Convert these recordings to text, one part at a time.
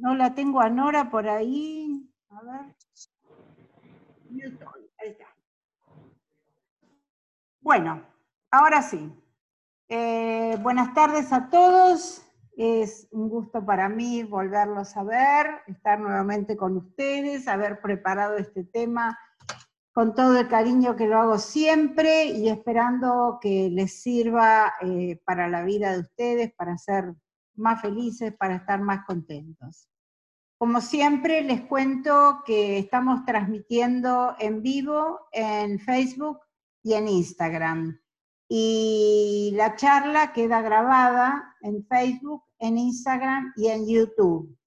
no la tengo a Nora por ahí. A ver. Ahí está. Bueno, ahora sí. Eh, buenas tardes a todos. Es un gusto para mí volverlos a ver, estar nuevamente con ustedes, haber preparado este tema con todo el cariño que lo hago siempre y esperando que les sirva eh, para la vida de ustedes, para ser más felices, para estar más contentos. Como siempre, les cuento que estamos transmitiendo en vivo en Facebook y en Instagram. Y la charla queda grabada en Facebook, en Instagram y en YouTube.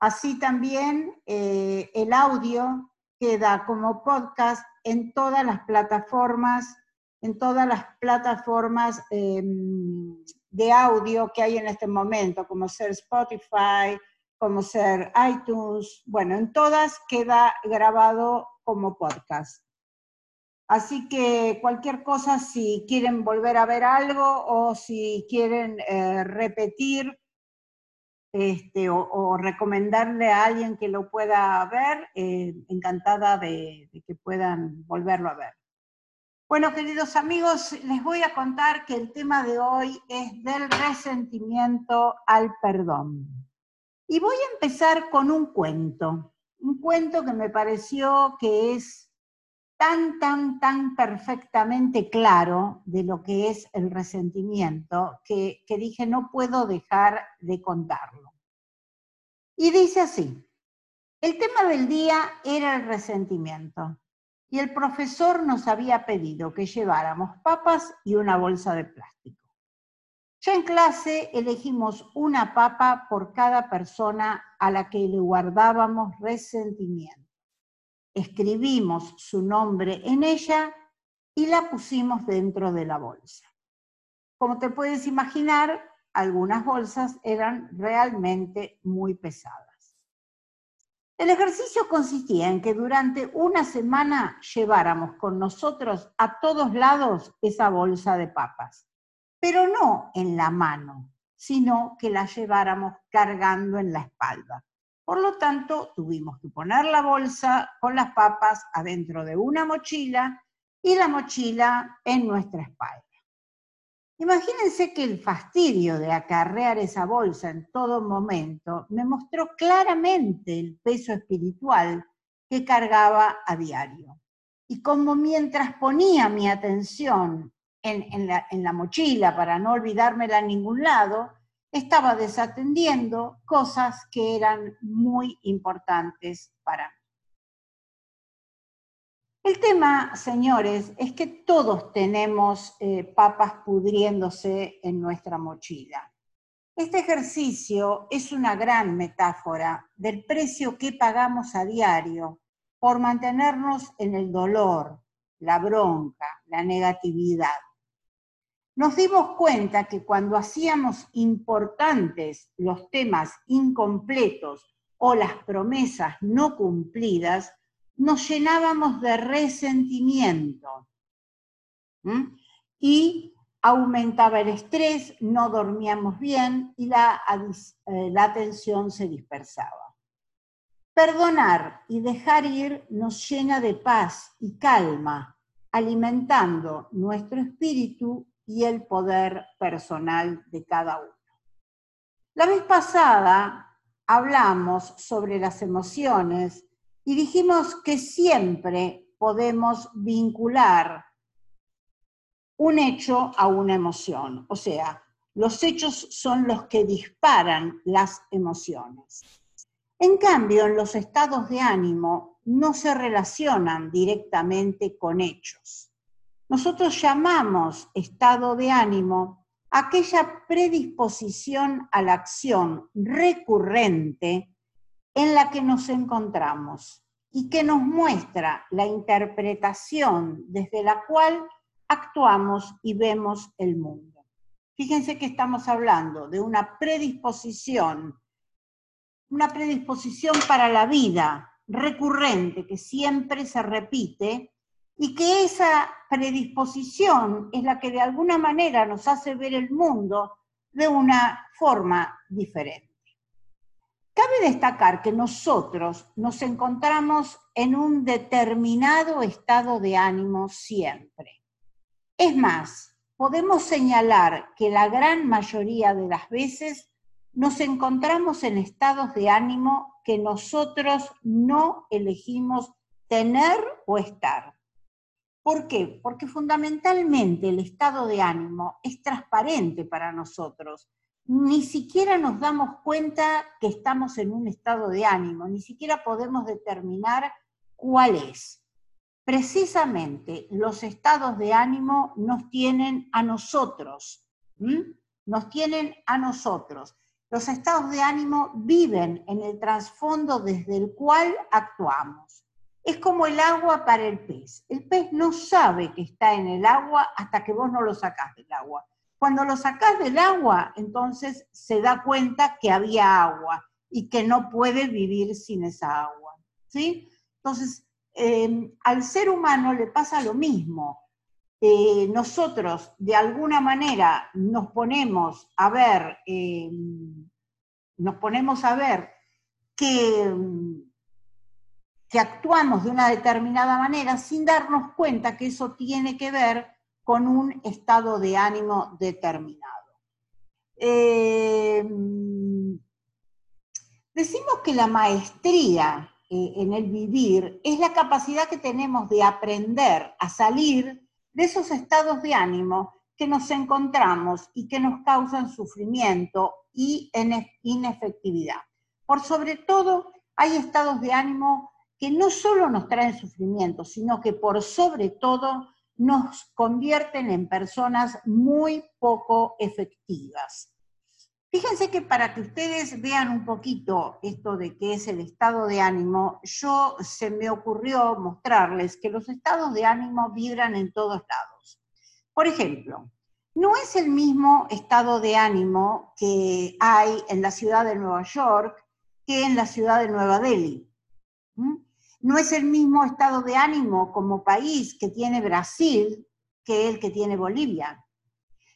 Así también eh, el audio queda como podcast en todas las plataformas, en todas las plataformas em, de audio que hay en este momento, como ser Spotify, como ser iTunes, bueno, en todas queda grabado como podcast. Así que cualquier cosa, si quieren volver a ver algo o si quieren eh, repetir este, o, recomendarle a alguien que lo pueda ver, eh, encantada de, de, que puedan volverlo a ver. Bueno, queridos amigos, les voy a contar que el tema de hoy es del resentimiento al perdón. Y voy a empezar con un cuento, un cuento que me pareció que es tan, tan, tan perfectamente claro de lo que es el resentimiento, que, que dije no puedo dejar de contarlo. Y dice así, el tema del día era el resentimiento y el profesor nos había pedido que lleváramos papas y una bolsa de plástico. Ya en clase elegimos una papa por cada persona a la que le guardábamos resentimiento. Escribimos su nombre en ella y la pusimos dentro de la bolsa. Como te puedes imaginar, algunas bolsas eran realmente muy pesadas. El ejercicio consistía en que durante una semana lleváramos con nosotros a todos lados esa bolsa de papas, pero no en la mano, sino que la lleváramos cargando en la espalda. Por lo tanto, tuvimos que poner la bolsa con las papas adentro de una mochila y la mochila en nuestra espalda. Imagínense que el fastidio de acarrear esa bolsa en todo momento me mostró claramente el peso espiritual que cargaba a diario. Y como mientras ponía mi atención en, la, en la mochila para no olvidármela en ningún lado, estaba desatendiendo cosas que eran muy importantes para mí. El tema, señores, es que todos tenemos eh, papas pudriéndose en nuestra mochila. Este ejercicio es una gran metáfora del precio que pagamos a diario por mantenernos en el dolor, la bronca, la negatividad. Nos dimos cuenta que cuando hacíamos importantes los temas incompletos o las promesas no cumplidas, nos llenábamos de resentimiento y aumentaba el estrés, no dormíamos bien y la, eh, la atención se dispersaba. Perdonar y dejar ir nos llena de paz y calma, alimentando nuestro espíritu y el poder personal de cada uno. La vez pasada hablamos sobre las emociones y dijimos que siempre podemos vincular un hecho a una emoción. O sea, los hechos son los que disparan las emociones. En cambio, en los estados de ánimo no se relacionan directamente con hechos. Nosotros llamamos estado de ánimo aquella predisposición a la acción recurrente en la que nos encontramos y que nos muestra la interpretación desde la cual actuamos y vemos el mundo. Fíjense que estamos hablando de una predisposición, una predisposición para la vida recurrente que siempre se repite y que esa predisposición es la que de alguna manera nos hace ver el mundo de una forma diferente. Cabe destacar que nosotros nos encontramos en un determinado estado de ánimo siempre. Es más, podemos señalar que la gran mayoría de las veces nos encontramos en estados de ánimo que nosotros no elegimos tener o estar. ¿Por qué? Porque fundamentalmente el estado de ánimo es transparente para nosotros. Ni siquiera nos damos cuenta que estamos en un estado de ánimo, ni siquiera podemos determinar cuál es. Precisamente los estados de ánimo nos tienen a nosotros, nos tienen a nosotros. Los estados de ánimo viven en el trasfondo desde el cual actuamos. Es como el agua para el pez. El pez no sabe que está en el agua hasta que vos no lo sacás del agua. Cuando lo sacás del agua, entonces se da cuenta que había agua y que no puede vivir sin esa agua. ¿sí? Entonces, em, al ser humano le pasa lo mismo. Eh, nosotros de alguna manera nos ponemos a ver, em, nos ponemos a ver que em, que actuamos de una determinada manera sin darnos cuenta que eso tiene que ver con un estado de ánimo determinado. Eh, decimos que la maestría eh, en el vivir es la capacidad que tenemos de aprender a salir de esos estados de ánimo que nos encontramos y que nos causan sufrimiento y inefectividad. Por sobre todo, hay estados de ánimo que no solo nos traen sufrimiento, sino que por sobre todo nos convierten en personas muy poco efectivas. Fíjense que para que ustedes vean un poquito esto de qué es el estado de ánimo, yo se me ocurrió mostrarles que los estados de ánimo vibran en todos lados. Por ejemplo, no es el mismo estado de ánimo que hay en la ciudad de Nueva York que en la ciudad de Nueva Delhi. No es el mismo estado de ánimo como país que tiene Brasil que el que tiene Bolivia.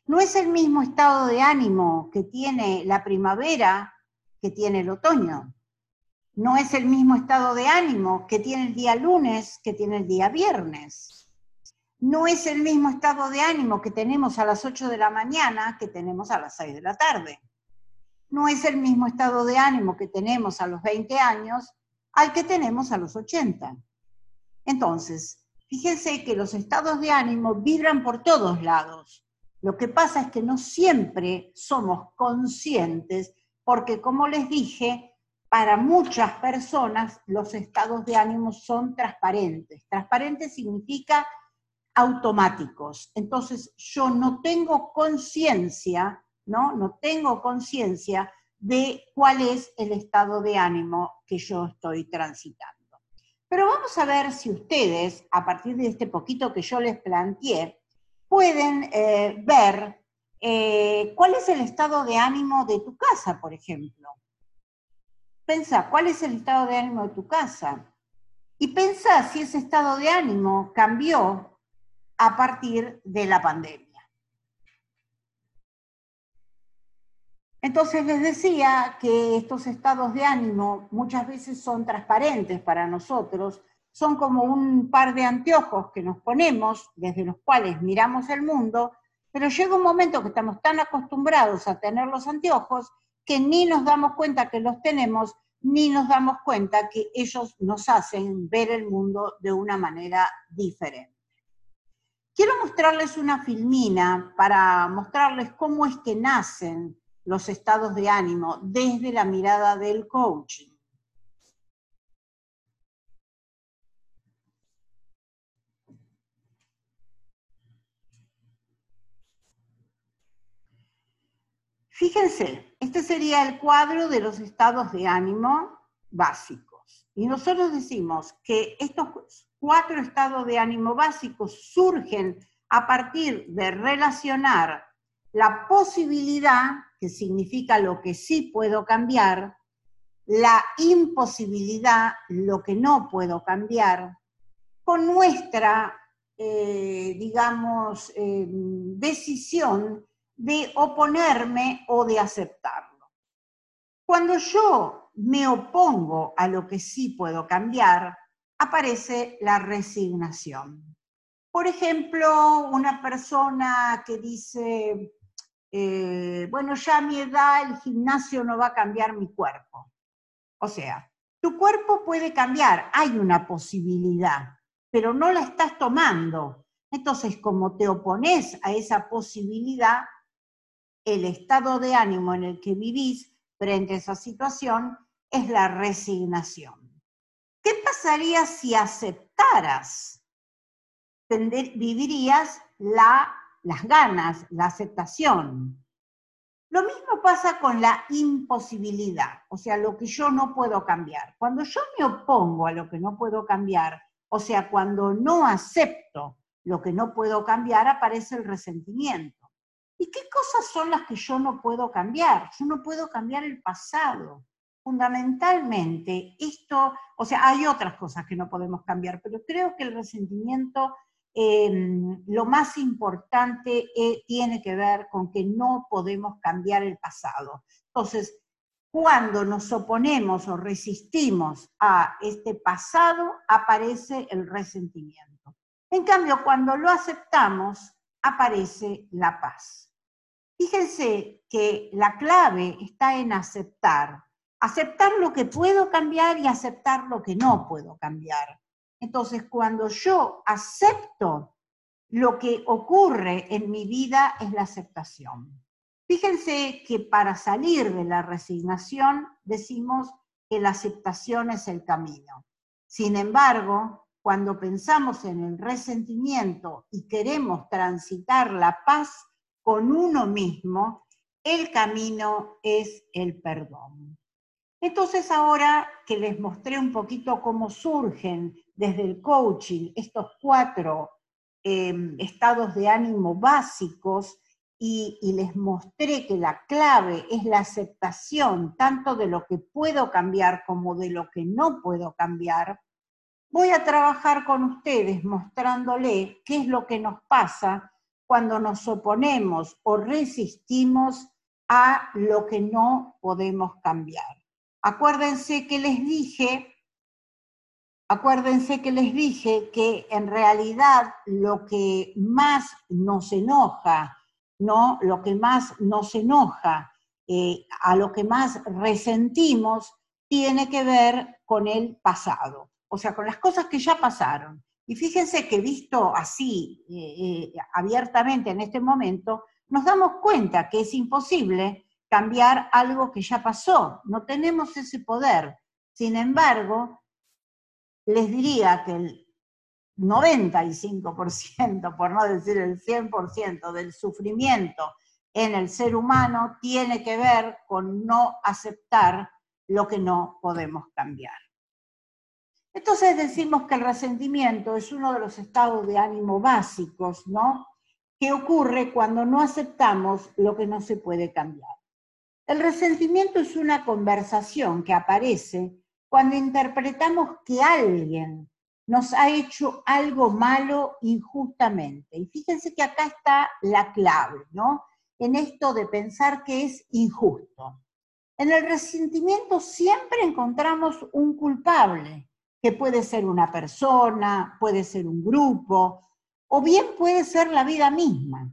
No es el mismo estado de ánimo que tiene la primavera que tiene el otoño. No es el mismo estado de ánimo que tiene el día lunes que tiene el día viernes. No es el mismo estado de ánimo que tenemos a las 8 de la mañana que tenemos a las 6 de la tarde. No es el mismo estado de ánimo que tenemos a los 20 años al que tenemos a los 80. Entonces, fíjense que los estados de ánimo vibran por todos lados. Lo que pasa es que no siempre somos conscientes porque, como les dije, para muchas personas los estados de ánimo son transparentes. Transparentes significa automáticos. Entonces, yo no tengo conciencia, ¿no? No tengo conciencia de cuál es el estado de ánimo que yo estoy transitando. Pero vamos a ver si ustedes, a partir de este poquito que yo les planteé, pueden eh, ver eh, cuál es el estado de ánimo de tu casa, por ejemplo. Pensa, ¿cuál es el estado de ánimo de tu casa? Y pensa si ese estado de ánimo cambió a partir de la pandemia. Entonces les decía que estos estados de ánimo muchas veces son transparentes para nosotros, son como un par de anteojos que nos ponemos, desde los cuales miramos el mundo, pero llega un momento que estamos tan acostumbrados a tener los anteojos que ni nos damos cuenta que los tenemos, ni nos damos cuenta que ellos nos hacen ver el mundo de una manera diferente. Quiero mostrarles una filmina para mostrarles cómo es que nacen los estados de ánimo desde la mirada del coaching. Fíjense, este sería el cuadro de los estados de ánimo básicos. Y nosotros decimos que estos cuatro estados de ánimo básicos surgen a partir de relacionar la posibilidad, que significa lo que sí puedo cambiar, la imposibilidad, lo que no puedo cambiar, con nuestra, eh, digamos, eh, decisión de oponerme o de aceptarlo. Cuando yo me opongo a lo que sí puedo cambiar, aparece la resignación. Por ejemplo, una persona que dice, eh, bueno, ya a mi edad el gimnasio no va a cambiar mi cuerpo. O sea, tu cuerpo puede cambiar, hay una posibilidad, pero no la estás tomando. Entonces, como te opones a esa posibilidad, el estado de ánimo en el que vivís frente a esa situación es la resignación. ¿Qué pasaría si aceptaras? Vivirías la, las ganas, la aceptación. Lo mismo pasa con la imposibilidad, o sea, lo que yo no puedo cambiar. Cuando yo me opongo a lo que no puedo cambiar, o sea, cuando no acepto lo que no puedo cambiar, aparece el resentimiento. ¿Y qué cosas son las que yo no puedo cambiar? Yo no puedo cambiar el pasado. Fundamentalmente, esto, o sea, hay otras cosas que no podemos cambiar, pero creo que el resentimiento Em, lo más importante eh, tiene que ver con que no podemos cambiar el pasado. Entonces, cuando nos oponemos o resistimos a este pasado, aparece el resentimiento. En cambio, cuando lo aceptamos, aparece la paz. Fíjense que la clave está en aceptar. Aceptar lo que puedo cambiar y aceptar lo que no puedo cambiar. Entonces, cuando yo acepto lo que ocurre en mi vida es la aceptación. Fíjense que para salir de la resignación decimos que la aceptación es el camino. Sin embargo, cuando pensamos en el resentimiento y queremos transitar la paz con uno mismo, el camino es el perdón. Entonces ahora que les mostré un poquito cómo surgen desde el coaching, estos cuatro em, estados de ánimo básicos, y, y, les mostré que la clave es la aceptación tanto de lo que puedo cambiar como de lo que no puedo cambiar, voy a trabajar con ustedes mostrándole qué es lo que nos pasa cuando nos oponemos o resistimos a lo que no podemos cambiar. Acuérdense que les dije Acuérdense que les dije que en realidad lo que más nos enoja, ¿no? Lo que más nos enoja, eh, a lo que más resentimos, tiene que ver con el pasado, o sea, con las cosas que ya pasaron. Y fíjense que visto así, eh, eh, abiertamente en este momento, nos damos cuenta que es imposible cambiar algo que ya pasó, no tenemos ese poder. Sin embargo, les diría que el 95%, por no decir el 100% del sufrimiento en el ser humano tiene que ver con no aceptar lo que no podemos cambiar. Entonces decimos que el resentimiento es uno de los estados de ánimo básicos, ¿no? Que ocurre cuando no aceptamos lo que no se puede cambiar. El resentimiento es una conversación que aparece cuando interpretamos que alguien nos ha hecho algo malo injustamente. Y fíjense que acá está la clave, ¿no? En esto de pensar que es injusto. En el resentimiento siempre encontramos un culpable, que puede ser una persona, puede ser un grupo, o bien puede ser la vida misma.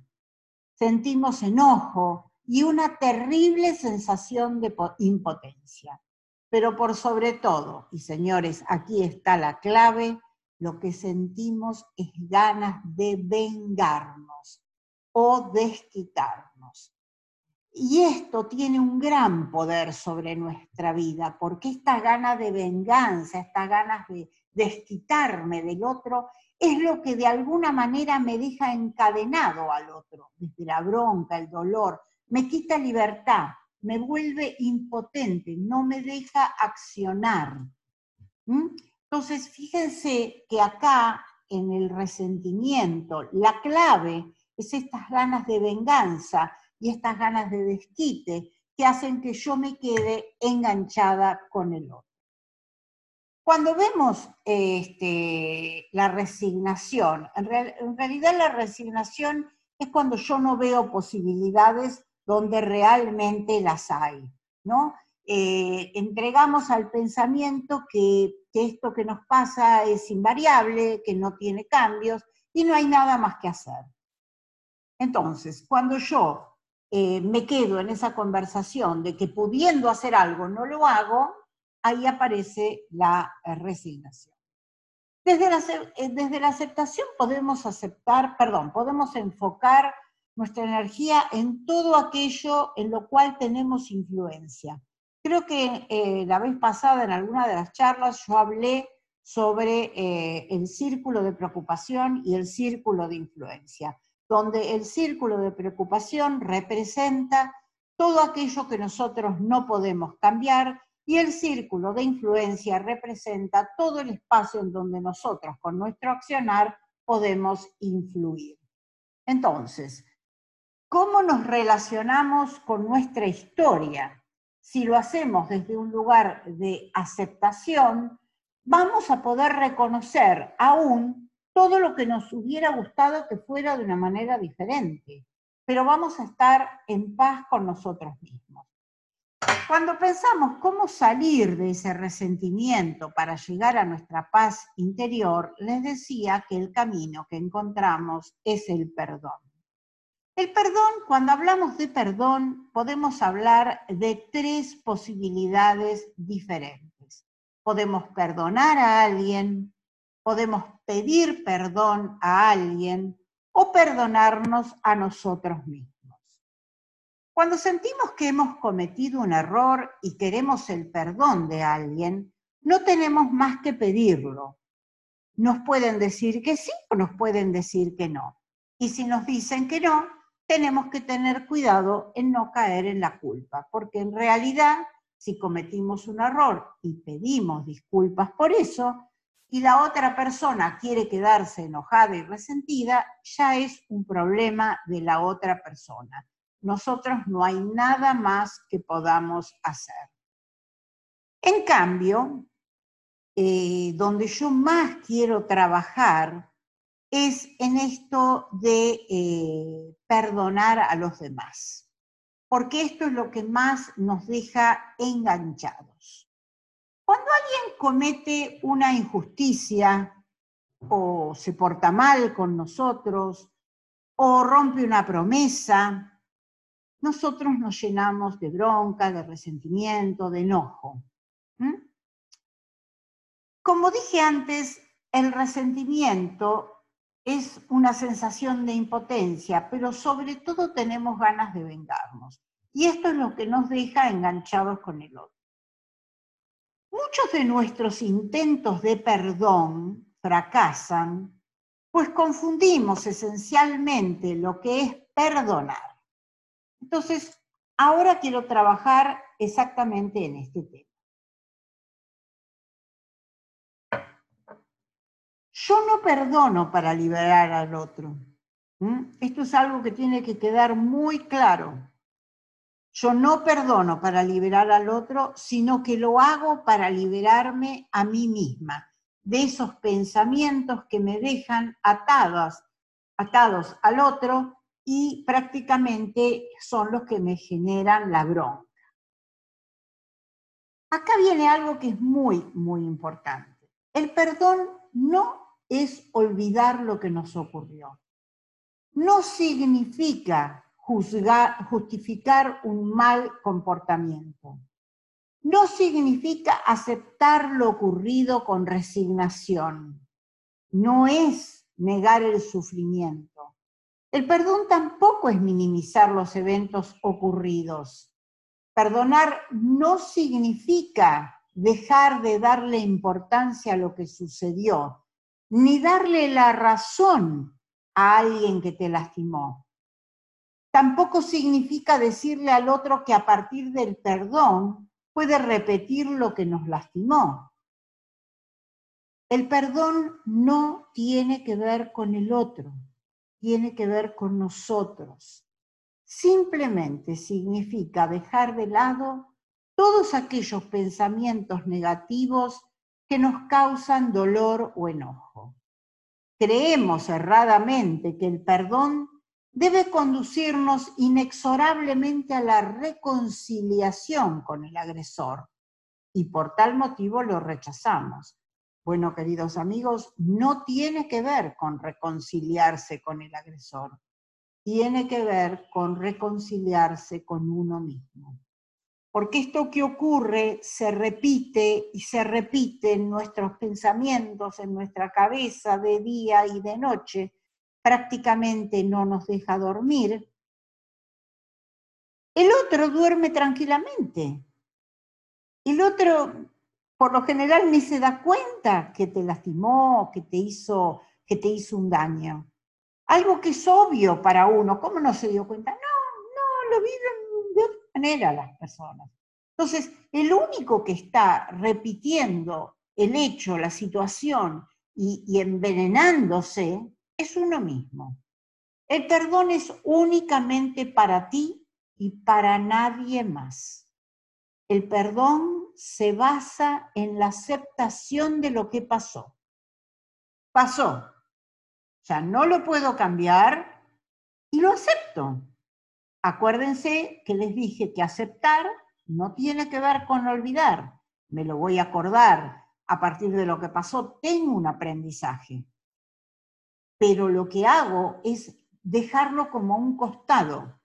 Sentimos enojo y una terrible sensación de impotencia. Pero por sobre todo, y señores, aquí está la clave, lo que sentimos es ganas de vengarnos o desquitarnos. Y esto tiene un gran poder sobre nuestra vida, porque esta ganas de venganza, estas ganas de desquitarme del otro, es lo que de alguna manera me deja encadenado al otro, desde la bronca, el dolor, me quita libertad, me vuelve impotente, no me deja accionar. Entonces, fíjense que acá en el resentimiento, la clave es estas ganas de venganza y estas ganas de desquite que hacen que yo me quede enganchada con el otro. Cuando vemos este, la resignación, en realidad la resignación es cuando yo no veo posibilidades donde realmente las hay, ¿no? eh, entregamos al pensamiento que, esto que nos pasa es invariable, que no tiene cambios y no hay nada más que hacer. Entonces, cuando yo eh, me quedo en esa conversación de que pudiendo hacer algo no lo hago, ahí aparece la resignación. Desde la, eh, desde la aceptación podemos aceptar, perdón, podemos enfocar nuestra energía en todo aquello en lo cual tenemos influencia. Creo que eh, la vez pasada en alguna de las charlas yo hablé sobre eh, el círculo de preocupación y el círculo de influencia, donde el círculo de preocupación representa todo aquello que nosotros no podemos cambiar y el círculo de influencia representa todo el espacio en donde nosotros con nuestro accionar podemos influir. Entonces, ¿cómo nos relacionamos con nuestra historia? Si lo hacemos desde un lugar de aceptación, vamos a poder reconocer aún todo lo que nos hubiera gustado que fuera de una manera diferente, pero vamos a estar en paz con nosotros mismos. Cuando pensamos cómo salir de ese resentimiento para llegar a nuestra paz interior, les decía que el camino que encontramos es el perdón. El perdón, cuando hablamos de perdón, podemos hablar de tres posibilidades diferentes. Podemos perdonar a alguien, podemos pedir perdón a alguien o perdonarnos a nosotros mismos. Cuando sentimos que hemos cometido un error y queremos el perdón de alguien, no tenemos más que pedirlo. Nos pueden decir que sí o nos pueden decir que no. Y si nos dicen que no, tenemos que tener cuidado en no caer en la culpa, porque en realidad, si cometimos un error y pedimos disculpas por eso, y la otra persona quiere quedarse enojada y resentida, ya es un problema de la otra persona nosotros no hay nada más que podamos hacer. En cambio, eh, donde yo más quiero trabajar es en esto de eh, perdonar a los demás, porque esto es lo que más nos deja enganchados. Cuando alguien comete una injusticia o se porta mal con nosotros o rompe una promesa, nosotros nos llenamos de bronca, de resentimiento, de enojo. Como dije antes, el resentimiento es una sensación de impotencia, pero sobre todo tenemos ganas de vengarnos. Y esto es lo que nos deja enganchados con el otro. Muchos de nuestros intentos de perdón fracasan, pues confundimos esencialmente lo que es perdonar entonces, ahora quiero trabajar exactamente en este tema. Yo no perdono para liberar al otro. Esto es algo que tiene que quedar muy claro. Yo no perdono para liberar al otro, sino que lo hago para liberarme a mí misma de esos pensamientos que me dejan atados, atados al otro y prácticamente son los que me generan la bronca. Acá viene algo que es muy, muy importante. El perdón no es olvidar lo que nos ocurrió. No significa justificar un mal comportamiento. No significa aceptar lo ocurrido con resignación. No es negar el sufrimiento. El perdón tampoco es minimizar los eventos ocurridos. Perdonar no significa dejar de darle importancia a lo que sucedió, ni darle la razón a alguien que te lastimó. Tampoco significa decirle al otro que a partir del perdón puede repetir lo que nos lastimó. El perdón no tiene que ver con el otro tiene que ver con nosotros. Simplemente significa dejar de lado todos aquellos pensamientos negativos que nos causan dolor o enojo. Creemos erradamente que el perdón debe conducirnos inexorablemente a la reconciliación con el agresor y por tal motivo lo rechazamos. Bueno, queridos amigos, no tiene que ver con reconciliarse con el agresor, tiene que ver con reconciliarse con uno mismo. Porque esto que ocurre se repite y se repite en nuestros pensamientos, en nuestra cabeza de día y de noche, prácticamente no nos deja dormir, el otro duerme tranquilamente. El otro, por lo general, ni se da cuenta que te lastimó, que te hizo, que te hizo un daño. Algo que es obvio para uno, ¿cómo no se dio cuenta? No, no, lo viven de manera las personas. Entonces, el único que está repitiendo el hecho, la situación y, y envenenándose es uno mismo. El perdón es únicamente para ti y para nadie más. El perdón se basa en la aceptación de lo que pasó. Pasó. Ya no lo puedo cambiar y lo acepto. Acuérdense que les dije que aceptar no tiene que ver con olvidar. Me lo voy a acordar. A partir de lo que pasó, tengo un aprendizaje pero lo que hago es dejarlo como un costado,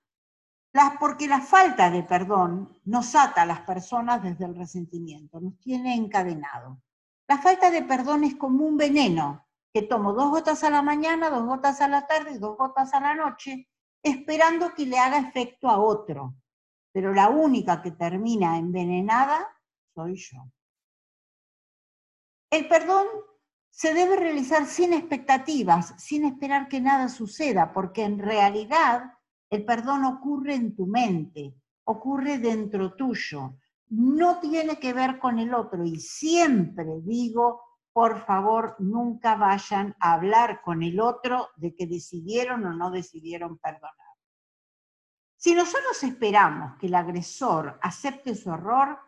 porque la falta de perdón nos ata a las personas desde el resentimiento, nos tiene encadenado. La falta de perdón es como un veneno, que tomo dos gotas a la mañana, dos gotas a la tarde y dos gotas a la noche, esperando que le haga efecto a otro. Pero la única que termina envenenada soy yo. El perdón se debe realizar sin expectativas, sin esperar que nada suceda, porque en realidad el perdón ocurre en tu mente, ocurre dentro tuyo, no tiene que ver con el otro. Y siempre digo, por favor, nunca vayan a hablar con el otro de que decidieron o no decidieron perdonar. Si nosotros esperamos que el agresor acepte su error,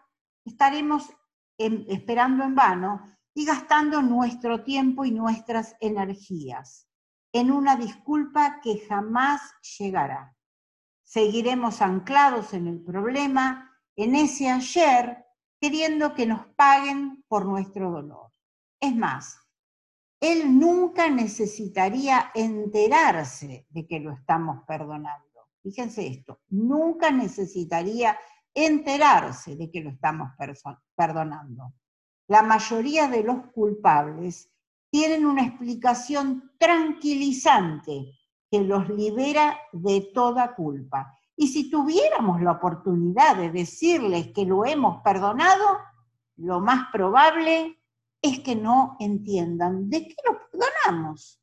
estaremos esperando en vano y gastando nuestro tiempo y nuestras energías en una disculpa que jamás llegará. Seguiremos anclados en el problema, en ese ayer, queriendo que nos paguen por nuestro dolor. Es más, él nunca necesitaría enterarse de que lo estamos perdonando. Fíjense esto, nunca necesitaría enterarse de que lo estamos perdonando la mayoría de los culpables tienen una explicación tranquilizante que los libera de toda culpa. Y si tuviéramos la oportunidad de decirles que lo hemos perdonado, lo más probable es que no entiendan de qué lo perdonamos.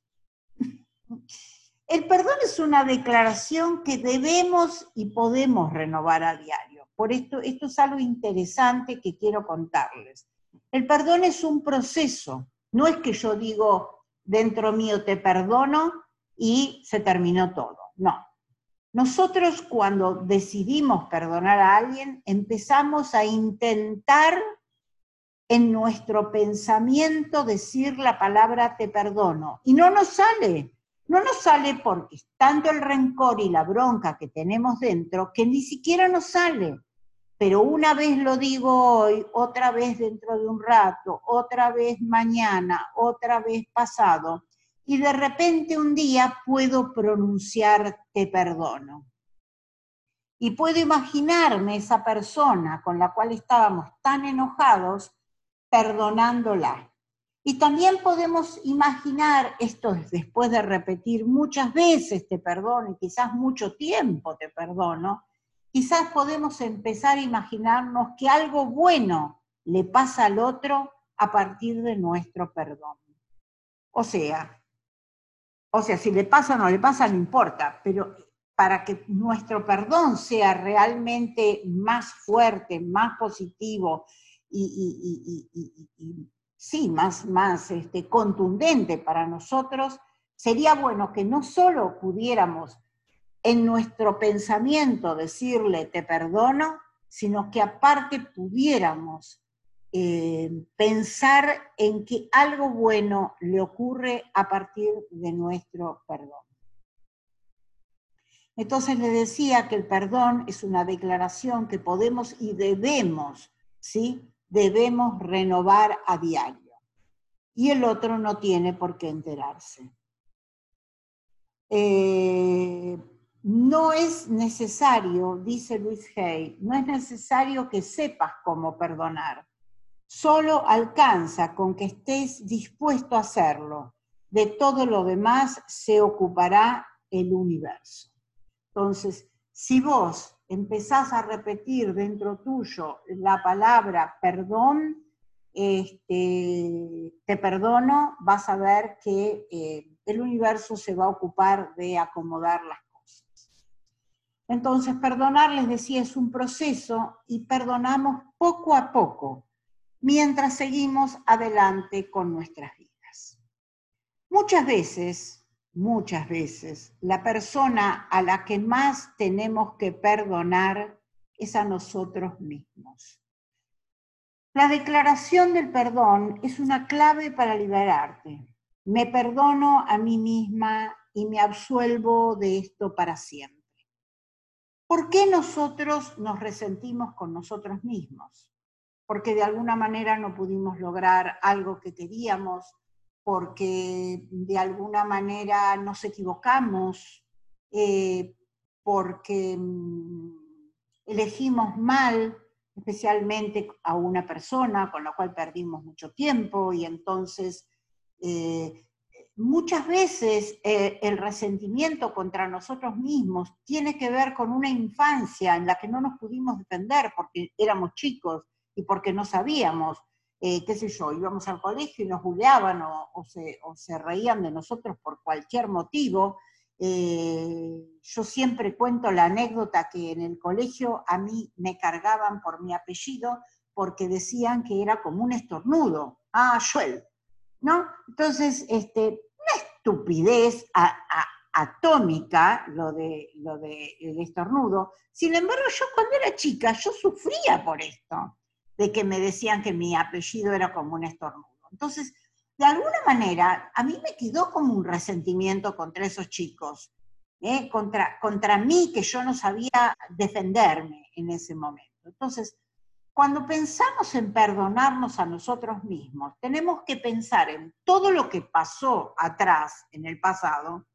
El perdón es una declaración que debemos y podemos renovar a diario. Por esto, esto es algo interesante que quiero contarles. El perdón es un proceso, no es que yo digo dentro mío te perdono y se terminó todo, no. Nosotros cuando decidimos perdonar a alguien empezamos a intentar en nuestro pensamiento decir la palabra te perdono y no nos sale. No nos sale porque es tanto el rencor y la bronca que tenemos dentro que ni siquiera nos sale pero una vez lo digo hoy, otra vez dentro de un rato, otra vez mañana, otra vez pasado, y de repente un día puedo pronunciar te perdono. Y puedo imaginarme esa persona con la cual estábamos tan enojados, perdonándola. Y también podemos imaginar, esto después de repetir muchas veces te perdono y quizás mucho tiempo te perdono, quizás podemos empezar a imaginarnos que algo bueno le pasa al otro a partir de nuestro perdón. O sea, o sea, si le pasa o no le pasa, no importa, pero para que nuestro perdón sea realmente más fuerte, más positivo y, sí, más, más este, contundente para nosotros, sería bueno que no solo pudiéramos en nuestro pensamiento decirle te perdono, sino que aparte pudiéramos eh, pensar en que algo bueno le ocurre a partir de nuestro perdón. Entonces le decía que el perdón es una declaración que podemos y debemos, ¿sí? Debemos renovar a diario. Y el otro no tiene por qué enterarse. Eh, no es necesario, dice Luis Hay, no es necesario que sepas cómo perdonar. Solo alcanza con que estés dispuesto a hacerlo. De todo lo demás se ocupará el universo. Entonces, si vos empezás a repetir dentro tuyo la palabra perdón, este, te perdono, vas a ver que eh, el universo se va a ocupar de acomodar las cosas. Entonces, perdonar, les decía, es un proceso y perdonamos poco a poco mientras seguimos adelante con nuestras vidas. Muchas veces, muchas veces, la persona a la que más tenemos que perdonar es a nosotros mismos. La declaración del perdón es una clave para liberarte. Me perdono a mí misma y me absuelvo de esto para siempre. ¿Por qué nosotros nos resentimos con nosotros mismos? Porque de alguna manera no pudimos lograr algo que queríamos, porque de alguna manera nos equivocamos, eh, porque mm, elegimos mal, especialmente a una persona con la cual perdimos mucho tiempo y entonces eh, muchas veces eh, el resentimiento contra nosotros mismos tiene que ver con una infancia en la que no nos pudimos defender porque éramos chicos y porque no sabíamos, eh, qué sé yo, íbamos al colegio y nos buleaban o, se, o se, reían de nosotros por cualquier motivo. yo siempre cuento la anécdota que en el colegio a mí me cargaban por mi apellido porque decían que era como un estornudo. Ah, Joel, ¿no? Entonces, este, una estupidez atómica lo de lo de estornudo. Sin embargo, yo cuando era chica, yo sufría por esto, de que me decían que mi apellido era como un estornudo. Entonces, de alguna manera, a mí me quedó como un resentimiento contra esos chicos, ¿eh? contra, contra mí, que yo no sabía defenderme en ese momento. Entonces, cuando pensamos en perdonarnos a nosotros mismos, tenemos que pensar en todo lo que pasó atrás, en el pasado,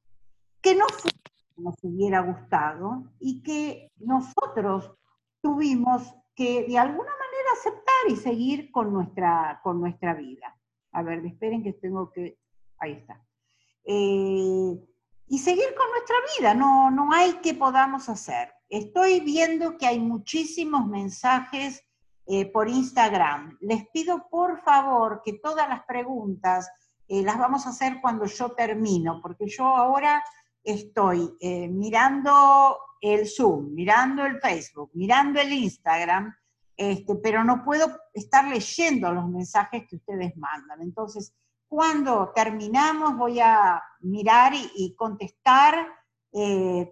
que no fue nos hubiera gustado y que nosotros tuvimos que de alguna manera aceptar y seguir con nuestra, con nuestra vida. A ver, esperen que tengo que... Ahí está. Eh, y seguir con nuestra vida, no, no hay que podamos hacer. Estoy viendo que hay muchísimos mensajes eh, por Instagram. Les pido por favor que todas las preguntas eh, las vamos a hacer cuando yo termino, porque yo ahora estoy mirando el Zoom, mirando el Facebook, mirando el Instagram, este, pero no puedo estar leyendo los mensajes que ustedes mandan. Entonces, cuando terminamos voy a mirar y contestar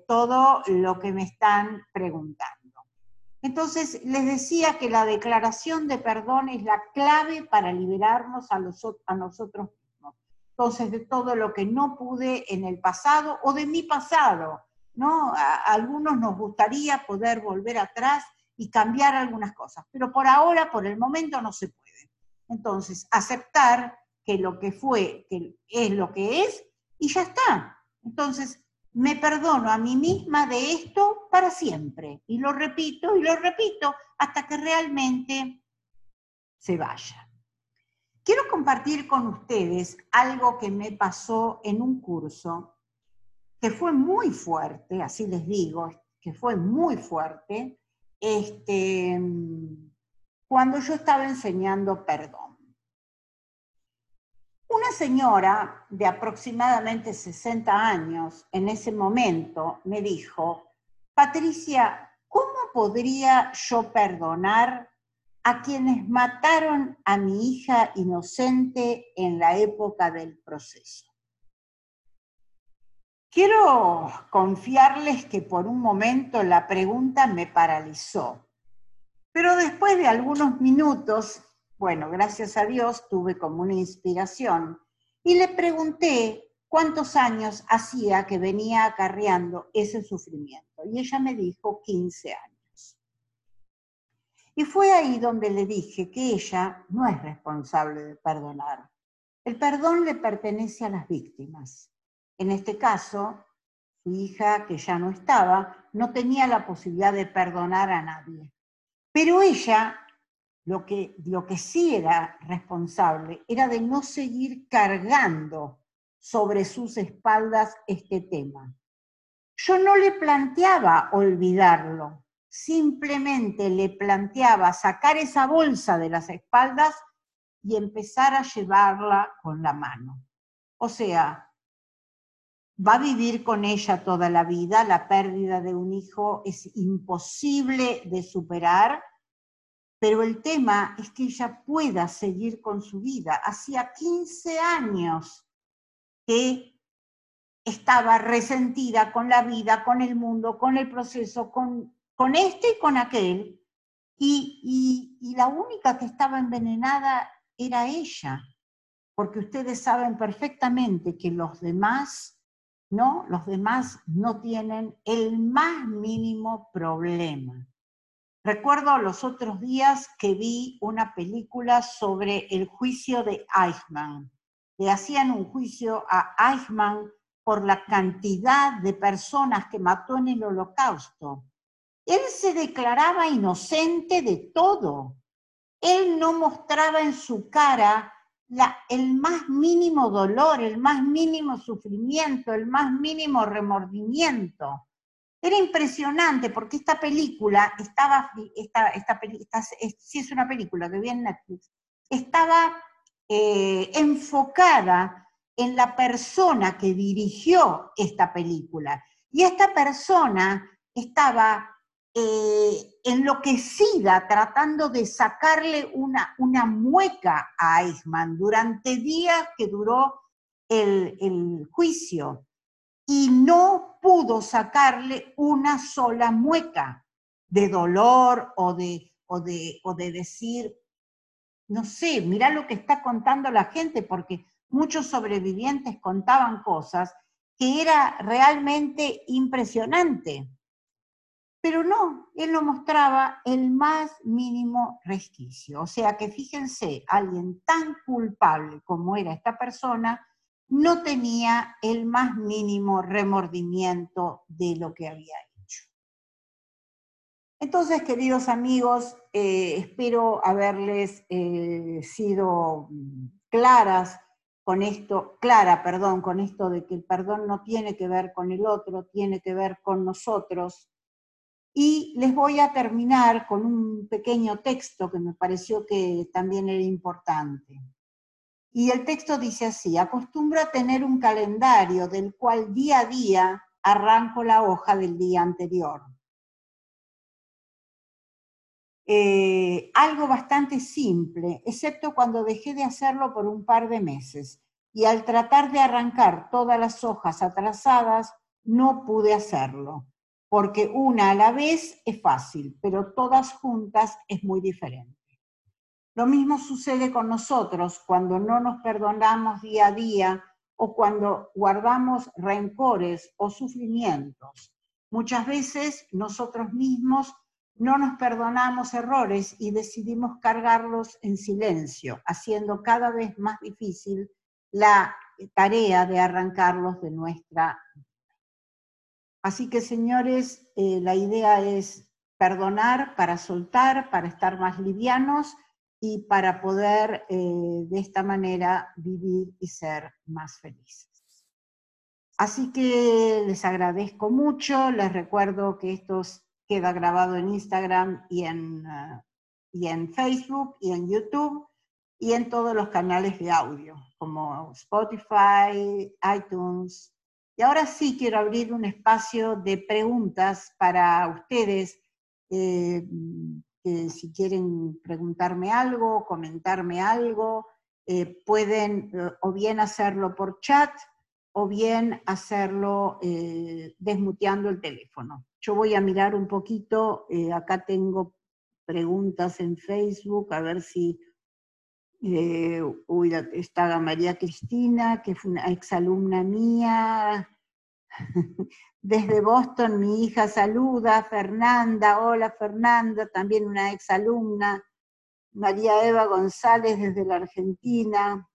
todo lo que me están preguntando. Entonces, les decía que la declaración de perdón es la clave para liberarnos a, nosotros mismos. Entonces, de todo lo que no pude en el pasado o de mi pasado, ¿no? A, algunos nos gustaría poder volver atrás y cambiar algunas cosas, pero por ahora, por el momento, no se puede. Entonces, aceptar que lo que fue, que es lo que es, y ya está. Entonces, me perdono a mí misma de esto para siempre. Y lo repito y lo repito hasta que realmente se vaya. Quiero compartir con ustedes algo que me pasó en un curso que fue muy fuerte, así les digo, que fue muy fuerte, este, cuando yo estaba enseñando perdón. Una señora de aproximadamente 60 años en ese momento me dijo, Patricia, ¿cómo podría yo perdonar a quienes mataron a mi hija inocente en la época del proceso? Quiero confiarles que por un momento la pregunta me paralizó, pero después de algunos minutos bueno, gracias a Dios tuve como una inspiración y le pregunté cuántos años hacía que venía acarreando ese sufrimiento. Y ella me dijo 15 años. Y fue ahí donde le dije que ella no es responsable de perdonar. El perdón le pertenece a las víctimas. En este caso, su hija, que ya no estaba, no tenía la posibilidad de perdonar a nadie. Pero ella, lo que, lo que sí era responsable, era de no seguir cargando sobre sus espaldas este tema. Yo no le planteaba olvidarlo, simplemente le planteaba sacar esa bolsa de las espaldas y empezar a llevarla con la mano. O sea, va a vivir con ella toda la vida, la pérdida de un hijo es imposible de superar, pero el tema es que ella pueda seguir con su vida. Hacía 15 años que estaba resentida con la vida, con el mundo, con el proceso, con, con este y con aquel, y, y la única que estaba envenenada era ella, porque ustedes saben perfectamente que los demás ¿no? Los demás no tienen el más mínimo problema. Recuerdo los otros días que vi una película sobre el juicio de Eichmann. Le hacían un juicio a Eichmann por la cantidad de personas que mató en el holocausto. Él se declaraba inocente de todo. Él no mostraba en su cara el más mínimo dolor, el más mínimo sufrimiento, el más mínimo remordimiento. Era impresionante porque esta película estaba, esta, esta, si es una película que viene en Netflix, estaba eh, enfocada en la persona que dirigió esta película. Y esta persona estaba eh, enloquecida tratando de sacarle una, una mueca a Eichmann durante días que duró el, juicio y no pudo sacarle una sola mueca de dolor o de, o de, o de decir, no sé, mira lo que está contando la gente, porque muchos sobrevivientes contaban cosas que era realmente impresionante. Pero no, él no mostraba el más mínimo resquicio. O sea que fíjense, alguien tan culpable como era esta persona, no tenía el más mínimo remordimiento de lo que había hecho. Entonces, queridos amigos, eh, espero haberles eh, sido claras con esto, clara, perdón, con esto de que el perdón no tiene que ver con el otro, tiene que ver con nosotros, y les voy a terminar con un pequeño texto que me pareció que también era importante. Y el texto dice así, acostumbro a tener un calendario del cual día a día arranco la hoja del día anterior. Eh, algo bastante simple, excepto cuando dejé de hacerlo por un par de meses. Y al tratar de arrancar todas las hojas atrasadas, no pude hacerlo porque una a la vez es fácil, pero todas juntas es muy diferente. Lo mismo sucede con nosotros cuando no nos perdonamos día a día o cuando guardamos rencores o sufrimientos. Muchas veces nosotros mismos no nos perdonamos errores y decidimos cargarlos en silencio, haciendo cada vez más difícil la tarea de arrancarlos de nuestra Así que, señores, eh, la idea es perdonar para soltar, para estar más livianos y para poder eh, de esta manera vivir y ser más felices. Así que les agradezco mucho, les recuerdo que esto queda grabado en Instagram y en, eh, y en Facebook y en YouTube y en todos los canales de audio, como Spotify, iTunes, y ahora sí quiero abrir un espacio de preguntas para ustedes, eh, si quieren preguntarme algo, comentarme algo, eh, pueden eh, o bien hacerlo por chat o bien hacerlo desmuteando el teléfono. Yo voy a mirar un poquito, acá tengo preguntas en Facebook, a ver si Eh, estaba María Cristina, que fue una exalumna mía. Desde Boston mi hija saluda, Fernanda, hola Fernanda, también una exalumna. María Eva González desde la Argentina.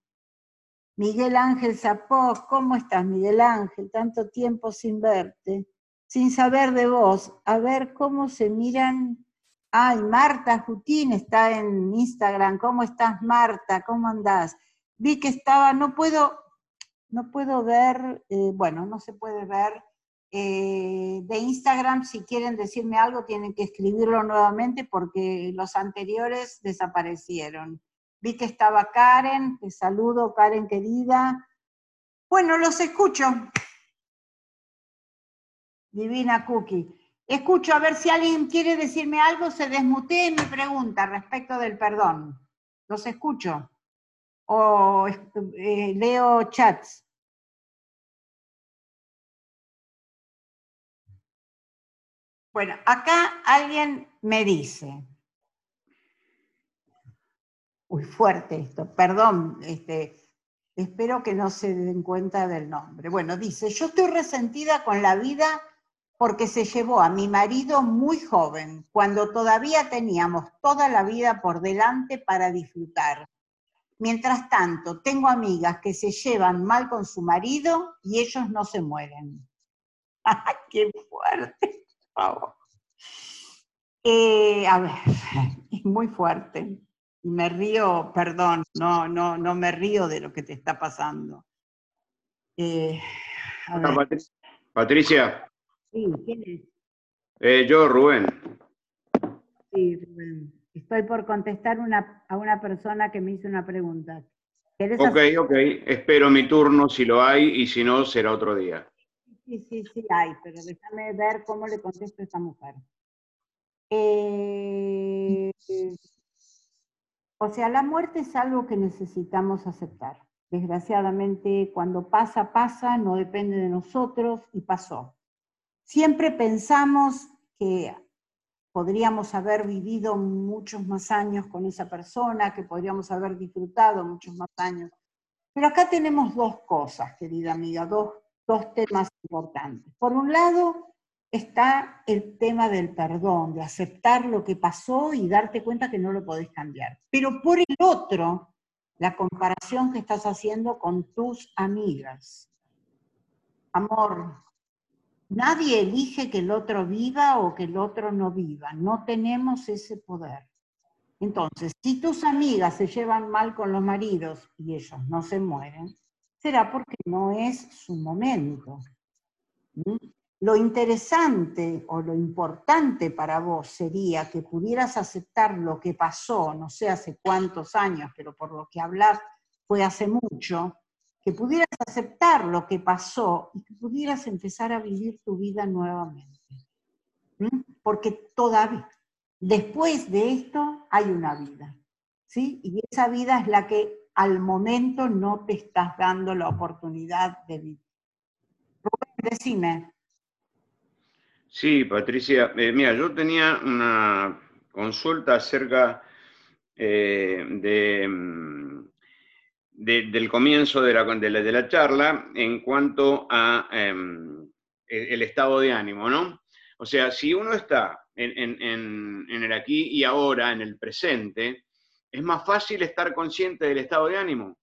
Miguel Ángel Zapó, ¿cómo estás Miguel Ángel? Tanto tiempo sin verte, sin saber de vos. A ver cómo se miran. Ay, Marta Jutín está en Instagram. ¿Cómo estás Marta? ¿Cómo andás? Vi que estaba, no puedo, no puedo ver, eh, bueno, no se puede ver eh, de Instagram, si quieren decirme algo, tienen que escribirlo nuevamente porque los anteriores desaparecieron. Vi que estaba Karen, te saludo, Karen querida. Bueno, los escucho. Divina Cookie. Escucho a ver si alguien quiere decirme algo, se desmutee mi pregunta respecto del perdón. Los escucho. O eh, leo chats. Bueno, acá alguien me dice, uy, fuerte esto, perdón, este, espero que no se den cuenta del nombre. Bueno, dice, yo estoy resentida con la vida porque se llevó a mi marido muy joven, cuando todavía teníamos toda la vida por delante para disfrutar. Mientras tanto, tengo amigas que se llevan mal con su marido y ellos no se mueren. ¡Ay, qué fuerte! Eh, a ver, es muy fuerte. Me río, perdón, no, no, no me río de lo que te está pasando. Eh, Patricia. Sí, ¿quién es? Eh, yo, Rubén. Sí, Rubén. Estoy por contestar una, a una persona que me hizo una pregunta. Ok, ok. Espero mi turno si lo hay y si no, será otro día. Sí, sí, sí hay, pero déjame ver cómo le contesto a esta mujer. Eh, o sea, la muerte es algo que necesitamos aceptar. Desgraciadamente, cuando pasa, pasa, no depende de nosotros y pasó. Siempre pensamos que podríamos haber vivido muchos más años con esa persona, que podríamos haber disfrutado muchos más años. Pero acá tenemos dos cosas, querida amiga, dos dos temas importantes. Por un lado está el tema del perdón, de aceptar lo que pasó y darte cuenta que no lo podés cambiar. Pero por el otro, la comparación que estás haciendo con tus amigas. Amor, nadie elige que el otro viva o que el otro no viva. No tenemos ese poder. Entonces, si tus amigas se llevan mal con los maridos y ellos no se mueren, será porque no es su momento. Lo interesante o lo importante para vos sería que pudieras aceptar lo que pasó, no sé hace cuántos años, pero por lo que hablas fue hace mucho, que pudieras aceptar lo que pasó y que pudieras empezar a vivir tu vida nuevamente. Porque todavía, después de esto, hay una vida. ¿sí? Y esa vida es la que al momento no te estás dando la oportunidad de vivir. Rubén, decime. Sí, Patricia, eh, mira, yo tenía una consulta acerca eh, mm, de, del comienzo de la, de la, charla en cuanto a em, el, estado de ánimo, ¿no? O sea, si uno está en, en el aquí y ahora, en el presente, ¿Es más fácil estar consciente del estado de ánimo?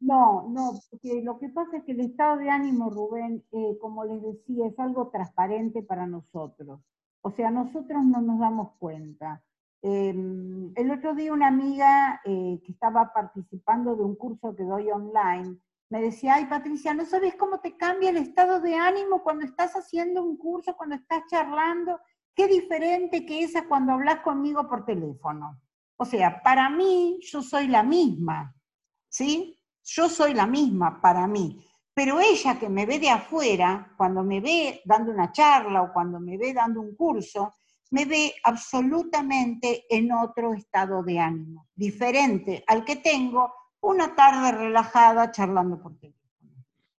No, no, porque lo que pasa es que el estado de ánimo, Rubén, eh, como les decía, es algo transparente para nosotros. O sea, nosotros no nos damos cuenta. Em, el otro día una amiga eh, que estaba participando de un curso que doy online me decía, ay Patricia, ¿no sabes cómo te cambia el estado de ánimo cuando estás haciendo un curso, cuando estás charlando? Qué diferente que esa cuando hablas conmigo por teléfono. O sea, para mí yo soy la misma, ¿sí? Yo soy la misma para mí. Pero ella que me ve de afuera, cuando me ve dando una charla o cuando me ve dando un curso, me ve absolutamente en otro estado de ánimo, diferente al que tengo una tarde relajada charlando por teléfono.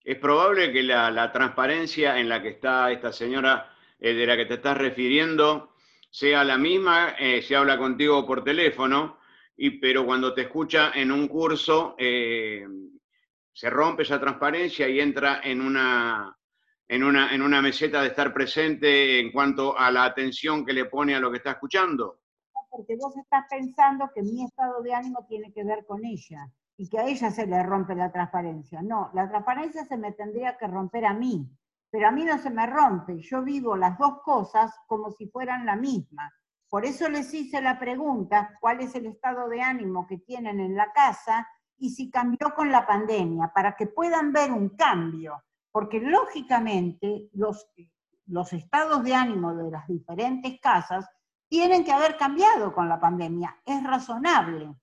Es probable que la, transparencia en la que está esta señora eh, de la que te estás refiriendo sea la misma, eh, se habla contigo por teléfono, y, pero cuando te escucha en un curso, eh, se rompe esa transparencia y entra en una, en, una, en una meseta de estar presente en cuanto a la atención que le pone a lo que está escuchando? Porque vos estás pensando que mi estado de ánimo tiene que ver con ella y que a ella se le rompe la transparencia. No, la transparencia se me tendría que romper a mí, pero a mí no se me rompe. Yo vivo las dos cosas como si fueran la misma. Por eso les hice la pregunta, ¿cuál es el estado de ánimo que tienen en la casa? Y si cambió con la pandemia, para que puedan ver un cambio. Porque lógicamente los, los estados de ánimo de las diferentes casas tienen que haber cambiado con la pandemia. Es razonable.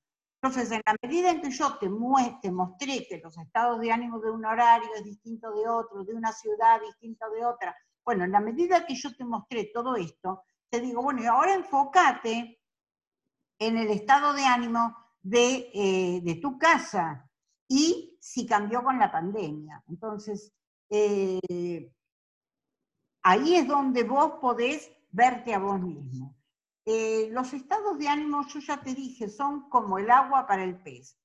Entonces, en la medida en que yo te, mostré que los estados de ánimo de un horario es distinto de otro, de una ciudad distinto de otra, bueno, en la medida que yo te mostré todo esto, te digo, bueno, y ahora enfócate en el estado de ánimo de, eh, tu casa y si cambió con la pandemia. Entonces, eh, ahí es donde vos podés verte a vos mismo. Eh, los estados de ánimo, yo ya te dije, son como el agua para el pez.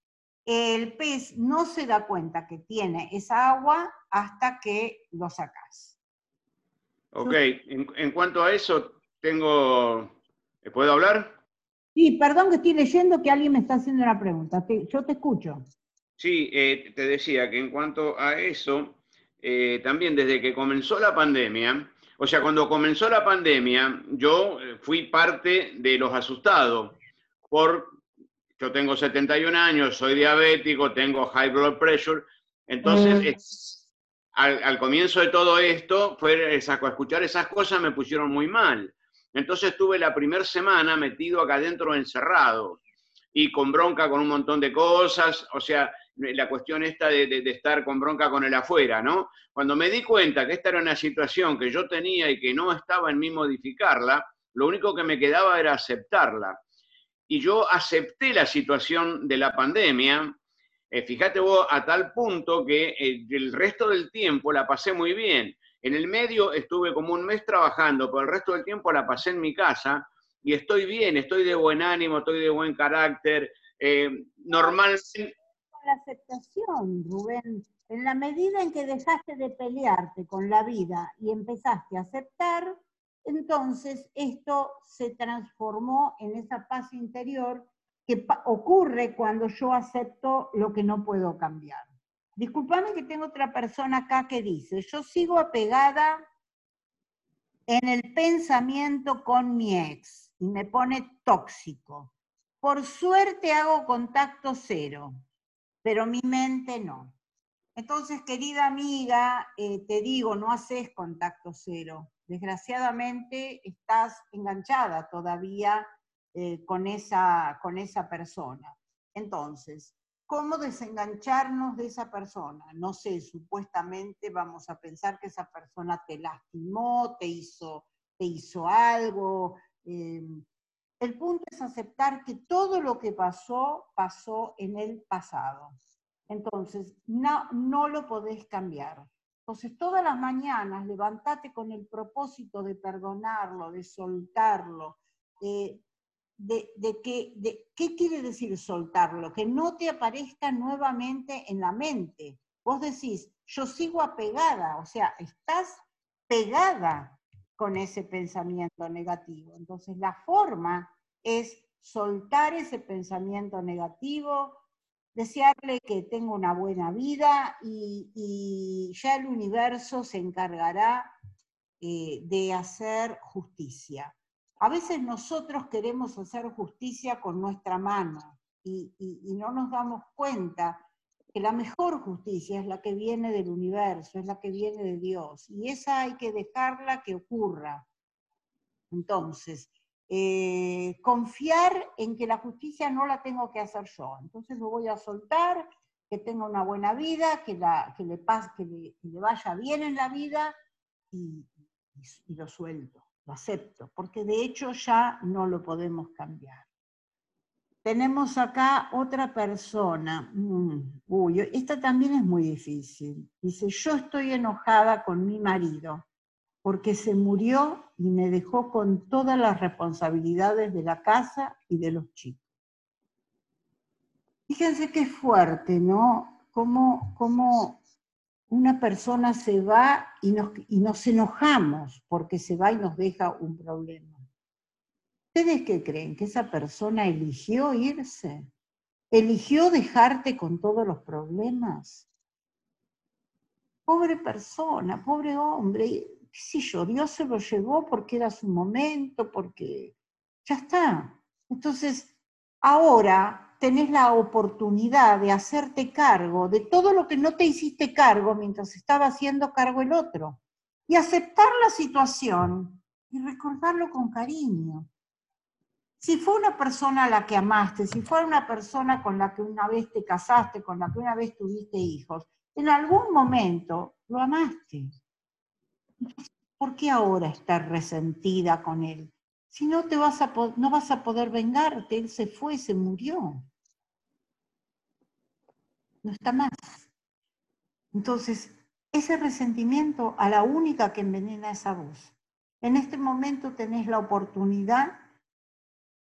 El pez no se da cuenta que tiene esa agua hasta que lo sacas. Ok, en cuanto a eso, tengo... ¿Puedo hablar? Sí, perdón que estoy leyendo que alguien me está haciendo una pregunta. yo te escucho. Sí, eh, te decía que en cuanto a eso, eh, también desde que comenzó la pandemia, o sea, cuando comenzó la pandemia, yo eh, fui parte de los asustados por, yo tengo 71 años, soy diabético, tengo high blood pressure, entonces mm. al, al, comienzo de todo esto, fue escuchar esas cosas me pusieron muy mal. Entonces estuve la primera semana metido acá adentro encerrado y con bronca con un montón de cosas, o sea, la cuestión esta de, estar con bronca con el afuera, ¿no? Cuando me di cuenta que esta era una situación que yo tenía y que no estaba en mí modificarla, lo único que me quedaba era aceptarla. Y yo acepté la situación de la pandemia, eh, fíjate vos, a tal punto que eh, el resto del tiempo la pasé muy bien. En el medio estuve como un mes trabajando, pero el resto del tiempo la pasé en mi casa y estoy bien, estoy de buen ánimo, estoy de buen carácter. Eh, normalmente... La aceptación, Rubén. En la medida en que dejaste de pelearte con la vida y empezaste a aceptar, entonces esto se transformó en esa paz interior que ocurre cuando yo acepto lo que no puedo cambiar. Disculpame que tengo otra persona acá que dice, yo sigo apegada en el pensamiento con mi ex y me pone tóxico. Por suerte hago contacto cero, pero mi mente no. Entonces, querida amiga, eh, te digo, no haces contacto cero. Desgraciadamente estás enganchada todavía eh, con, esa, con esa persona. Entonces, ¿Cómo desengancharnos de esa persona? No sé, supuestamente vamos a pensar que esa persona te lastimó, te hizo, te hizo algo. Em, el punto es aceptar que todo lo que pasó, pasó en el pasado. Entonces, no, no lo podés cambiar. Entonces, todas las mañanas levántate con el propósito de perdonarlo, de soltarlo, eh, de, que, de, ¿qué quiere decir soltarlo? Que no te aparezca nuevamente en la mente. Vos decís, yo sigo apegada, o sea, estás pegada con ese pensamiento negativo. Entonces, la forma es soltar ese pensamiento negativo, desearle que tenga una buena vida y, ya el universo se encargará eh, de hacer justicia. A veces nosotros queremos hacer justicia con nuestra mano y, no nos damos cuenta que la mejor justicia es la que viene del universo, es la que viene de Dios, y esa hay que dejarla que ocurra. Entonces, eh, confiar en que la justicia no la tengo que hacer yo. Entonces lo voy a soltar, que tenga una buena vida, que, que, le, que, le, vaya bien en la vida y lo suelto lo acepto, porque de hecho ya no lo podemos cambiar. Tenemos acá otra persona. Mm, esta también es muy difícil. Dice, yo estoy enojada con mi marido porque se murió y me dejó con todas las responsabilidades de la casa y de los chicos. Fíjense qué fuerte, ¿no? Cómo, cómo una persona se va y nos, y nos enojamos porque se va y nos deja un problema. ¿Ustedes qué creen? ¿Que esa persona eligió irse? ¿Eligió dejarte con todos los problemas? Pobre persona, pobre hombre, qué sé yo, Dios se lo llevó porque era su momento, porque ya está. Entonces, ahora tenés la oportunidad de hacerte cargo de todo lo que no te hiciste cargo mientras estaba haciendo cargo el otro. Y aceptar la situación y recordarlo con cariño. Si fue una persona a la que amaste, si fue una persona con la que una vez te casaste, con la que una vez tuviste hijos, en algún momento lo amaste. ¿Por qué ahora estás resentida con él? Si no, te vas a no vas a poder vengarte, él se fue, se murió. No está más. Entonces, ese resentimiento a la única que envenena esa voz. En este momento tenés la oportunidad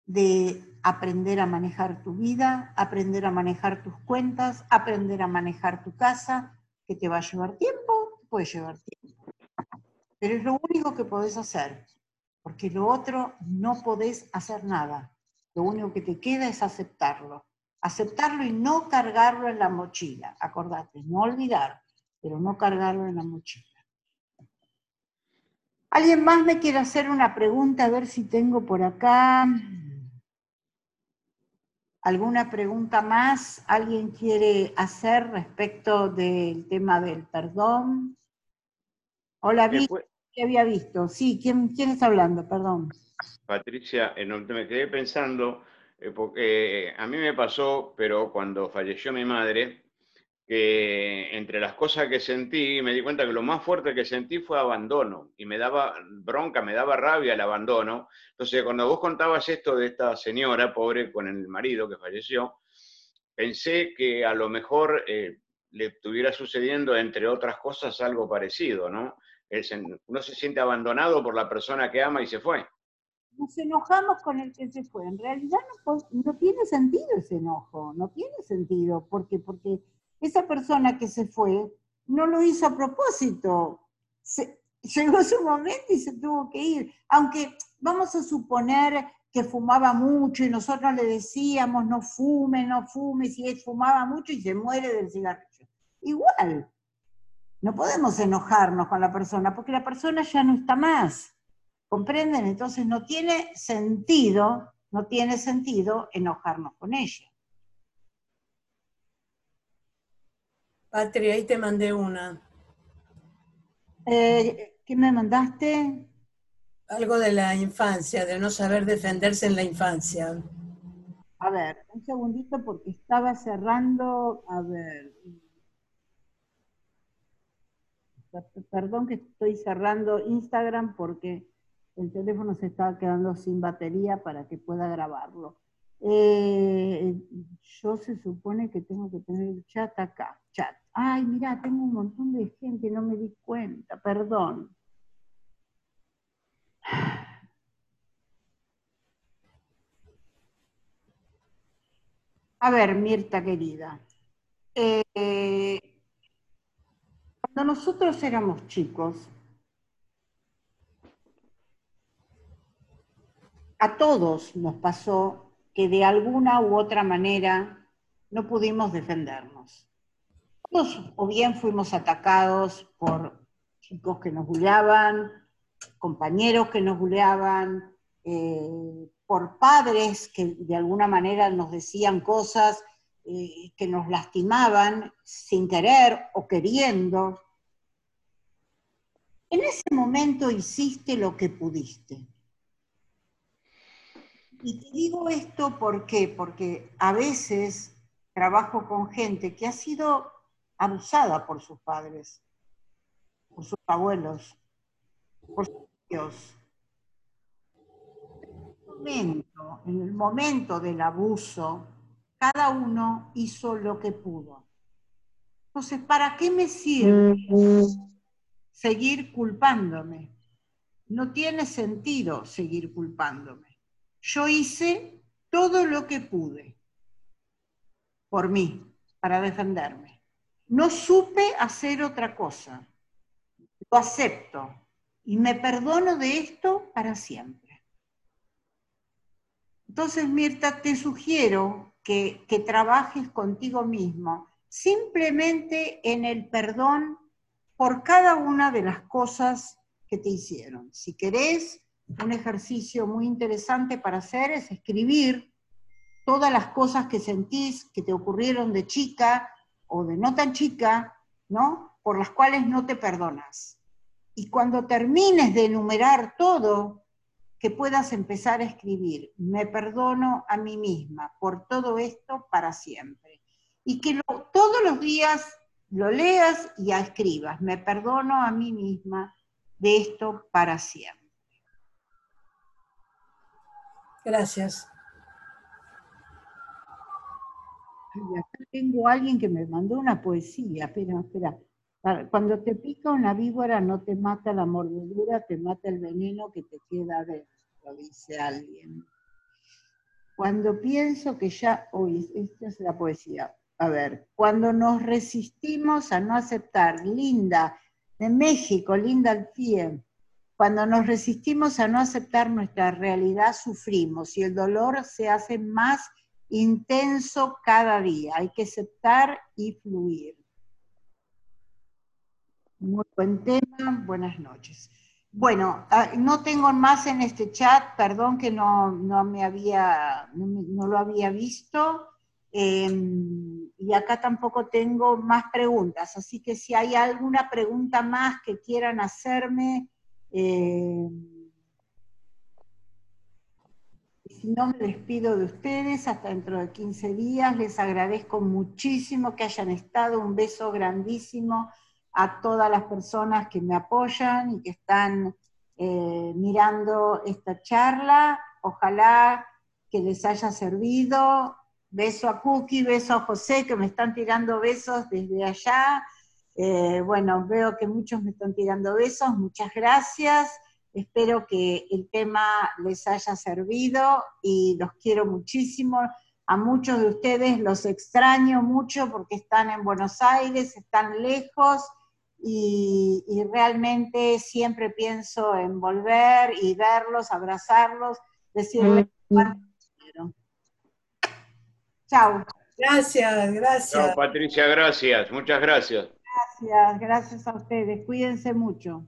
de aprender a manejar tu vida, aprender a manejar tus cuentas, aprender a manejar tu casa, que te va a llevar tiempo, puede llevar tiempo. Pero es lo único que podés hacer porque lo otro no podés hacer nada. Lo único que te queda es aceptarlo. Aceptarlo y no cargarlo en la mochila. Acordate, no olvidar, pero no cargarlo en la mochila. ¿Alguien más me quiere hacer una pregunta? A ver si tengo por acá. ¿Alguna pregunta más? ¿Alguien quiere hacer respecto del tema del perdón? Hola, Víctor que había visto. Sí, ¿quién, quién está hablando? Perdón. Patricia, eh, me quedé pensando, eh, porque eh, a mí me pasó, pero cuando falleció mi madre, que entre las cosas que sentí, me di cuenta que lo más fuerte que sentí fue abandono, y me daba bronca, me daba rabia el abandono. Entonces, cuando vos contabas esto de esta señora pobre con el marido que falleció, pensé que a lo mejor le estuviera sucediendo, entre otras cosas, algo parecido, ¿no? uno se siente abandonado por la persona que ama y se fue. Nos enojamos con el que se fue. En realidad no, tiene sentido ese enojo, no tiene sentido, porque, porque esa persona que se fue no lo hizo a propósito. llegó su momento y se tuvo que ir. Aunque vamos a suponer que fumaba mucho y nosotros le decíamos no fume, no fume, si él fumaba mucho y se muere del cigarrillo. Igual, no podemos enojarnos con la persona porque la persona ya no está más. ¿Comprenden? Entonces no tiene sentido, no tiene sentido enojarnos con ella. Patria, ahí te mandé una. Eh, ¿Qué me mandaste? Algo de la infancia, de no saber defenderse en la infancia. A ver, un segundito porque estaba cerrando, a ver, Perdón que estoy cerrando Instagram porque el teléfono se está quedando sin batería para que pueda grabarlo. Eh, yo se supone que tengo que tener el chat acá, chat. Ay, mira, tengo un montón de gente, no me di cuenta, perdón. A ver, Mirta querida. Eh, cuando nosotros éramos chicos, a todos nos pasó que de alguna u otra manera no pudimos defendernos. O bien fuimos atacados por chicos que nos buleaban, compañeros que nos buleaban, eh, por padres que de alguna manera nos decían cosas eh, que nos lastimaban sin querer o queriendo. En ese momento hiciste lo que pudiste. Y te digo esto ¿por qué? porque a veces trabajo con gente que ha sido abusada por sus padres, por sus abuelos, por sus tíos. en el momento del abuso, cada uno hizo lo que pudo. Entonces, ¿para qué me sirve seguir culpándome? No tiene sentido seguir culpándome. Yo hice todo lo que pude. por mí, para defenderme. No supe hacer otra cosa. Lo acepto y me perdono de esto para siempre. Entonces, Mirta, te sugiero que, que trabajes contigo mismo, simplemente en el perdón por cada una de las cosas que te hicieron. Si querés, un ejercicio muy interesante para hacer es escribir todas las cosas que sentís que te ocurrieron de chica o de no tan chica, ¿no? Por las cuales no te perdonas. Y cuando termines de enumerar todo, que puedas empezar a escribir, me perdono a mí misma por todo esto para siempre. Y que todos los días lo leas y escribas, me perdono a mí misma de esto para siempre. Gracias. Tengo a alguien que me mandó una poesía. Espera, espera. Cuando te pica una víbora no te mata la mordedura, te mata el veneno que te queda adentro, dice alguien. Cuando pienso que ya, uy, esta es la poesía. A ver, cuando nos resistimos a no aceptar, Linda, de México, Linda Alfie, cuando nos resistimos a no aceptar nuestra realidad, sufrimos y el dolor se hace más intenso cada día. Hay que aceptar y fluir. Muy buen tema, buenas noches. Bueno, ah, no tengo más en este chat, perdón que no, me había, no, lo había visto. Em, y acá tampoco tengo más preguntas, así que si hay alguna pregunta más que quieran hacerme, eh, si no me despido de ustedes hasta dentro de 15 días, les agradezco muchísimo que hayan estado, un beso grandísimo a todas las personas que me apoyan y que están eh, mirando esta charla. Ojalá que les haya servido. Beso a Cookie, beso a José, que me están tirando besos desde allá. Eh, bueno, veo que muchos me están tirando besos, muchas gracias. Espero que el tema les haya servido y los quiero muchísimo. A muchos de ustedes los extraño mucho porque están en Buenos Aires, están lejos y, realmente siempre pienso en volver y verlos, abrazarlos, decirles mm. cuánto quiero. Chao. Gracias, gracias. Chao, Patricia, gracias. Muchas gracias. Gracias, gracias a ustedes. Cuídense mucho.